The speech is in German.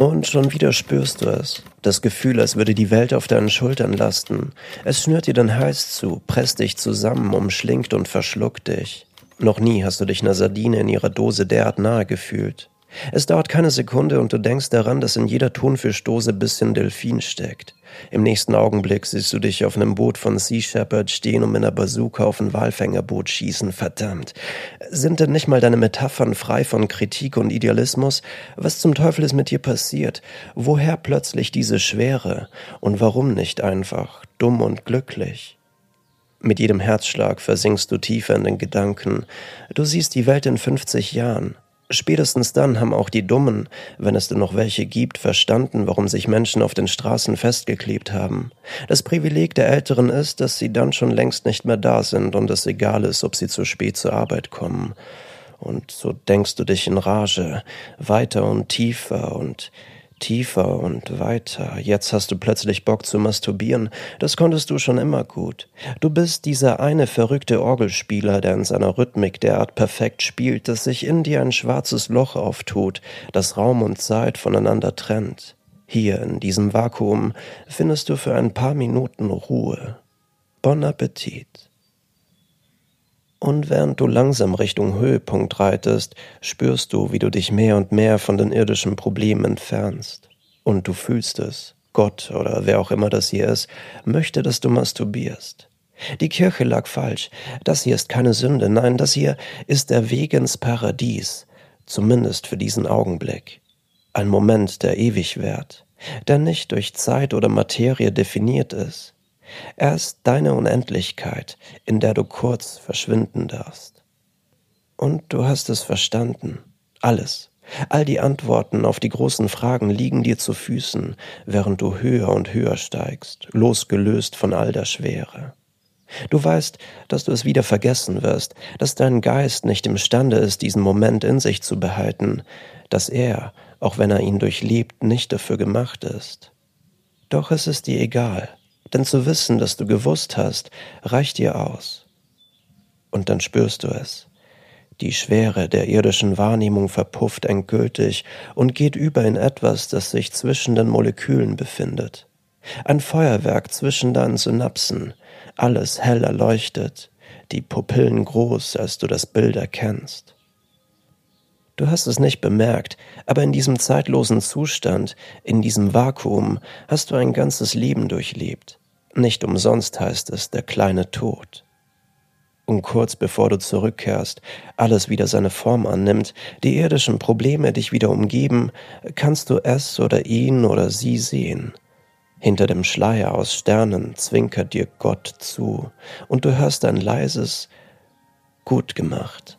Und schon wieder spürst du es. Das Gefühl, als würde die Welt auf deinen Schultern lasten. Es schnürt dir den Hals zu, presst dich zusammen, umschlingt und verschluckt dich. Noch nie hast du dich einer Sardine in ihrer Dose derart nahe gefühlt. Es dauert keine Sekunde und du denkst daran, dass in jeder Thunfischdose bisschen Delfin steckt. Im nächsten Augenblick siehst du dich auf einem Boot von Sea Shepherd stehen und mit einer Bazooka auf ein Walfängerboot schießen. Verdammt. Sind denn nicht mal deine Metaphern frei von Kritik und Idealismus? Was zum Teufel ist mit dir passiert? Woher plötzlich diese Schwere? Und warum nicht einfach dumm und glücklich? Mit jedem Herzschlag versinkst du tiefer in den Gedanken. Du siehst die Welt in 50 Jahren. Spätestens dann haben auch die Dummen, wenn es denn noch welche gibt, verstanden, warum sich Menschen auf den Straßen festgeklebt haben. Das Privileg der Älteren ist, dass sie dann schon längst nicht mehr da sind und es egal ist, ob sie zu spät zur Arbeit kommen. Und so denkst du dich in Rage, weiter und tiefer und tiefer und weiter. Jetzt hast du plötzlich Bock zu masturbieren. Das konntest du schon immer gut. Du bist dieser eine verrückte Orgelspieler, der in seiner Rhythmik derart perfekt spielt, dass sich in dir ein schwarzes Loch auftut, das Raum und Zeit voneinander trennt. Hier in diesem Vakuum findest du für ein paar Minuten Ruhe. Bon Appetit. Und während du langsam Richtung Höhepunkt reitest, spürst du, wie du dich mehr und mehr von den irdischen Problemen entfernst. Und du fühlst es. Gott oder wer auch immer das hier ist, möchte, dass du masturbierst. Die Kirche lag falsch. Das hier ist keine Sünde. Nein, das hier ist der Weg ins Paradies. Zumindest für diesen Augenblick. Ein Moment, der ewig währt, der nicht durch Zeit oder Materie definiert ist. Er ist deine Unendlichkeit, in der du kurz verschwinden darfst. Und du hast es verstanden. Alles. All die Antworten auf die großen Fragen liegen dir zu Füßen, während du höher und höher steigst, losgelöst von all der Schwere. Du weißt, dass du es wieder vergessen wirst, dass dein Geist nicht imstande ist, diesen Moment in sich zu behalten, dass er, auch wenn er ihn durchlebt, nicht dafür gemacht ist. Doch es ist dir egal, denn zu wissen, dass du gewusst hast, reicht dir aus. Und dann spürst du es. Die Schwere der irdischen Wahrnehmung verpufft endgültig und geht über in etwas, das sich zwischen den Molekülen befindet. Ein Feuerwerk zwischen deinen Synapsen, alles hell erleuchtet, die Pupillen groß, als du das Bild erkennst. Du hast es nicht bemerkt, aber in diesem zeitlosen Zustand, in diesem Vakuum, hast du ein ganzes Leben durchlebt. Nicht umsonst heißt es der kleine Tod. Und kurz bevor du zurückkehrst, alles wieder seine Form annimmt, die irdischen Probleme dich wieder umgeben, kannst du es oder ihn oder sie sehen. Hinter dem Schleier aus Sternen zwinkert dir Gott zu, und du hörst ein leises Gut gemacht.